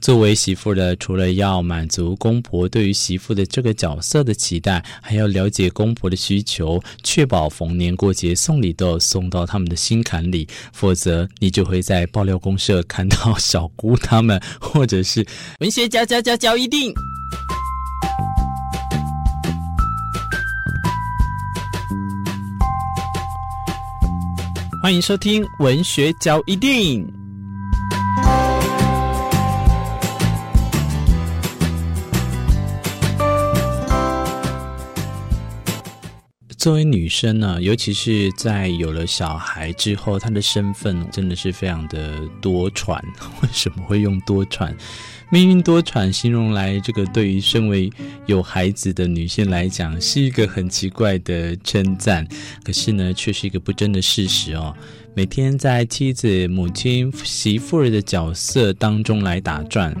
作为媳妇的，除了要满足公婆对于媳妇的这个角色的期待，还要了解公婆的需求，确保逢年过节送礼都要送到他们的心坎里，否则你就会在爆料公社看到小姑他们，或者是文学嚼嚼嚼嚼一定。欢迎收听文学交一定。作为女生呢，尤其是在有了小孩之后，她的身份真的是非常的多舛。为什么会用多舛？命运多舛形容来，这个对于身为有孩子的女性来讲，是一个很奇怪的称赞。可是呢，却是一个不争的事实哦。每天在妻子、母亲、媳妇儿的角色当中来打转，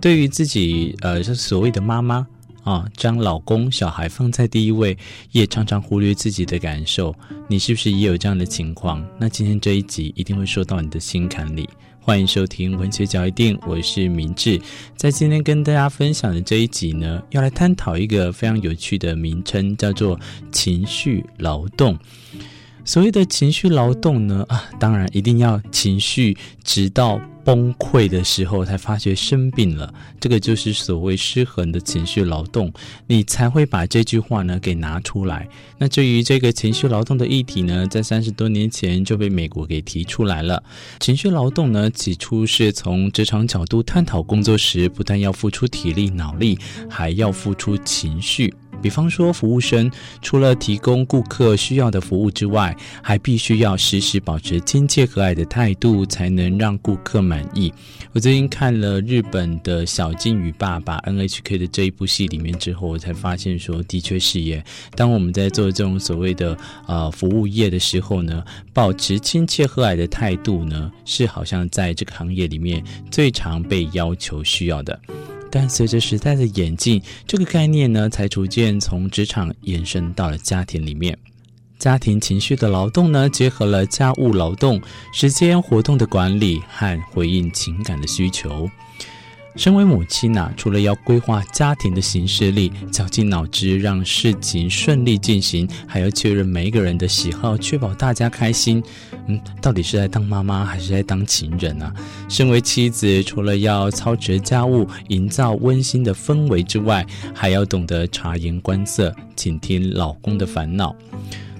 对于自己，呃，所谓的妈妈。啊，将老公、小孩放在第一位，也常常忽略自己的感受。你是不是也有这样的情况？那今天这一集一定会说到你的心坎里。欢迎收听文学角一定，我是明智。在今天跟大家分享的这一集呢，要来探讨一个非常有趣的名称，叫做情绪劳动。所谓的情绪劳动呢，啊，当然一定要情绪直到。崩溃的时候才发觉生病了，这个就是所谓失衡的情绪劳动，你才会把这句话呢给拿出来。那至于这个情绪劳动的议题呢，在三十多年前就被美国给提出来了。情绪劳动呢，起初是从职场角度探讨，工作时不但要付出体力脑力，还要付出情绪。比方说，服务生除了提供顾客需要的服务之外，还必须要时时保持亲切和蔼的态度，才能让顾客满意。我最近看了日本的小金鱼爸爸 NHK 的这一部戏里面之后，我才发现说，的确是耶。当我们在做这种所谓的呃服务业的时候呢，保持亲切和蔼的态度呢，是好像在这个行业里面最常被要求需要的。但随着时代的演进，这个概念呢，才逐渐从职场延伸到了家庭里面。家庭情绪的劳动呢，结合了家务劳动、时间活动的管理和回应情感的需求。身为母亲呐、啊，除了要规划家庭的行事历，绞尽脑汁让事情顺利进行，还要确认每一个人的喜好，确保大家开心。嗯，到底是在当妈妈还是在当情人啊？身为妻子，除了要操持家务、营造温馨的氛围之外，还要懂得察言观色，倾听老公的烦恼。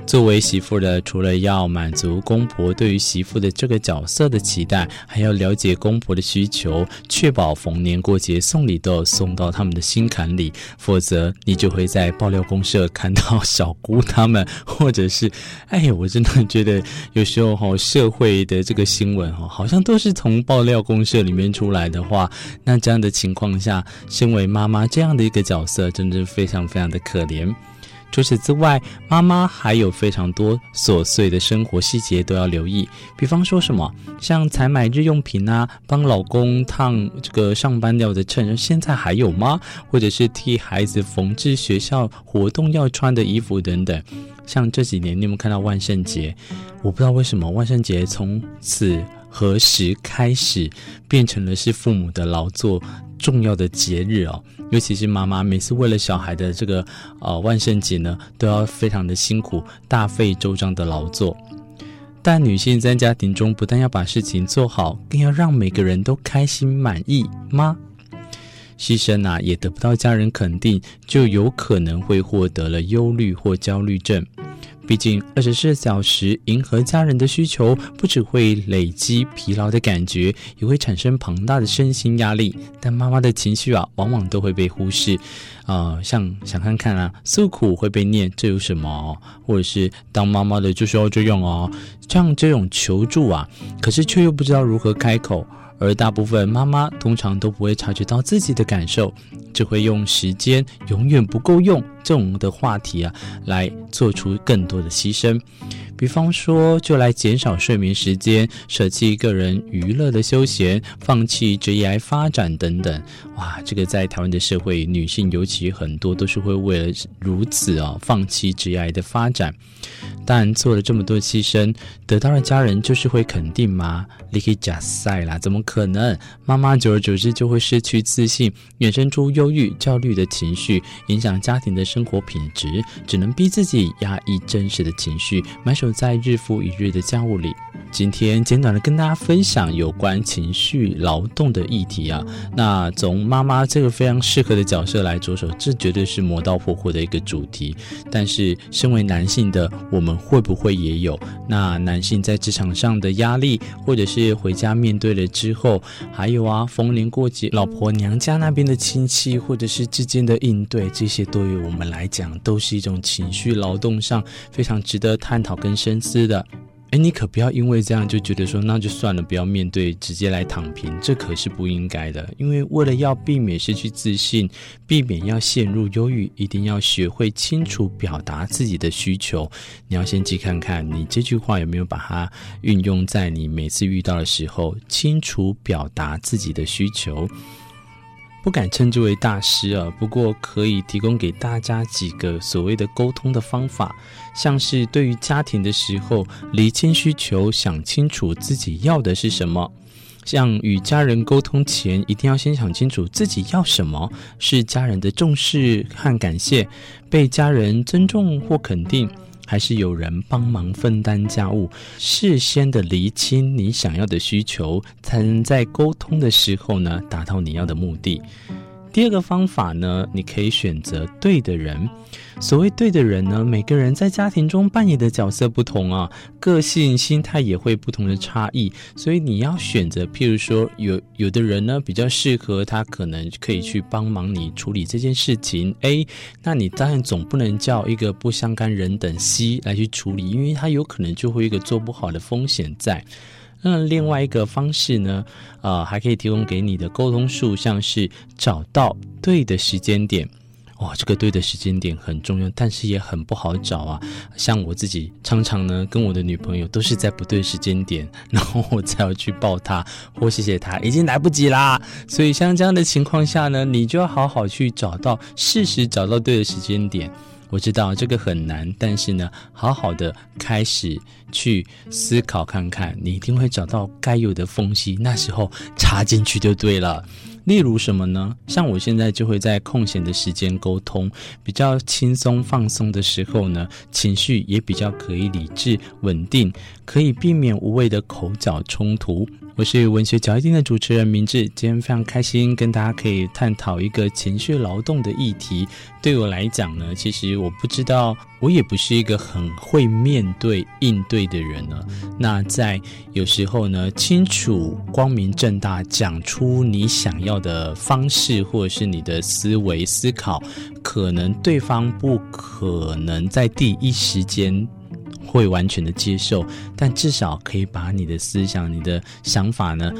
作为媳妇的，除了要满足公婆对于媳妇的这个角色的期待，还要了解公婆的需求，确保逢年过节送礼都要送到他们的心坎里，否则你就会在爆料公社看到小姑他们，或者是，哎，我真的觉得有时候哈，社会的这个新闻哈，好像都是从爆料公社里面出来的话，那这样的情况下，身为妈妈这样的一个角色，真的是非常非常的可怜。除此之外，妈妈还有非常多琐碎的生活细节都要留意。比方说什么，像采买日用品啊，帮老公烫这个上班要的衬，现在还有吗？或者是替孩子缝制学校活动要穿的衣服等等。像这几年，你有没有看到万圣节？我不知道为什么万圣节从此何时开始变成了是父母的劳作重要的节日哦，尤其是妈妈每次为了小孩的这个呃万圣节呢，都要非常的辛苦，大费周章的劳作。但女性在家庭中不但要把事情做好，更要让每个人都开心满意吗？牺牲啊，也得不到家人肯定，就有可能会获得了忧虑或焦虑症。毕竟，二十四小时迎合家人的需求，不只会累积疲劳的感觉，也会产生庞大的身心压力。但妈妈的情绪啊，往往都会被忽视。啊、呃，像想看看啊，诉苦会被念，这有什么？或者是当妈妈的就是要这样啊，像这种求助啊，可是却又不知道如何开口。而大部分妈妈通常都不会察觉到自己的感受，只会用时间永远不够用这种的话题啊，来做出更多的牺牲。比方说，就来减少睡眠时间，舍弃个人娱乐的休闲，放弃职业发展等等。哇，这个在台湾的社会，女性尤其很多都是会为了如此啊，放弃职业的发展。但做了这么多牺牲，得到了家人就是会肯定吗？你可以假赛啦，怎么可能？妈妈久而久之就会失去自信，衍生出忧郁、焦虑的情绪，影响家庭的生活品质，只能逼自己压抑真实的情绪，埋在日复一日的家务里。今天简短的跟大家分享有关情绪劳动的议题啊，那从妈妈这个非常适合的角色来着手，这绝对是磨刀霍霍的一个主题。但是身为男性的我们会不会也有？那男性在职场上的压力，或者是回家面对了之后，还有啊逢年过节，老婆娘家那边的亲戚，或者是之间的应对，这些对于我们来讲都是一种情绪劳动上非常值得探讨跟深思的。你可不要因为这样就觉得说那就算了，不要面对，直接来躺平，这可是不应该的。因为为了要避免失去自信，避免要陷入忧郁，一定要学会清楚表达自己的需求。你要先去看看，你这句话有没有把它运用在你每次遇到的时候，清楚表达自己的需求。不敢称之为大师啊，不过可以提供给大家几个所谓的沟通的方法，像是对于家庭的时候，厘清需求，想清楚自己要的是什么；像与家人沟通前，一定要先想清楚自己要什么，是家人的重视和感谢，被家人尊重或肯定。还是有人帮忙分担家务，事先的厘清你想要的需求，才能在沟通的时候呢，达到你要的目的。第二个方法呢，你可以选择对的人。所谓对的人呢，每个人在家庭中扮演的角色不同啊，个性、心态也会不同的差异，所以你要选择。譬如说，有有的人呢比较适合他，可能可以去帮忙你处理这件事情。A，那你当然总不能叫一个不相干人等 C 来去处理，因为他有可能就会一个做不好的风险在。那另外一个方式呢，呃，还可以提供给你的沟通术，像是找到对的时间点。哇，这个对的时间点很重要，但是也很不好找啊。像我自己常常呢，跟我的女朋友都是在不对时间点，然后我才要去抱她或谢谢她，已经来不及啦。所以像这样的情况下呢，你就要好好去找到，适时找到对的时间点。我知道这个很难，但是呢，好好的开始去思考看看，你一定会找到该有的缝隙，那时候插进去就对了。例如什么呢？像我现在就会在空闲的时间沟通，比较轻松放松的时候呢，情绪也比较可以理智稳定，可以避免无谓的口角冲突。我是文学嚼一錠的主持人明志，今天非常开心跟大家可以探讨一个情绪劳动的议题。对我来讲呢，其实我不知道，我也不是一个很会面对应对的人呢。那在有时候呢，清楚光明正大讲出你想要的方式，或者是你的思维思考，可能对方不可能在第一时间。会完全的接受，但至少可以把你的思想、你的想法呢，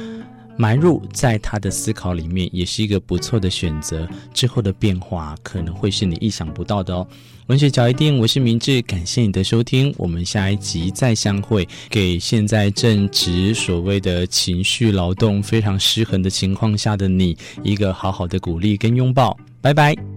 埋入在他的思考里面，也是一个不错的选择。之后的变化可能会是你意想不到的哦。文学角一定，我是明志，感谢你的收听，我们下一集再相会。给现在正值所谓的情绪劳动非常失衡的情况下的你，一个好好的鼓励跟拥抱。拜拜。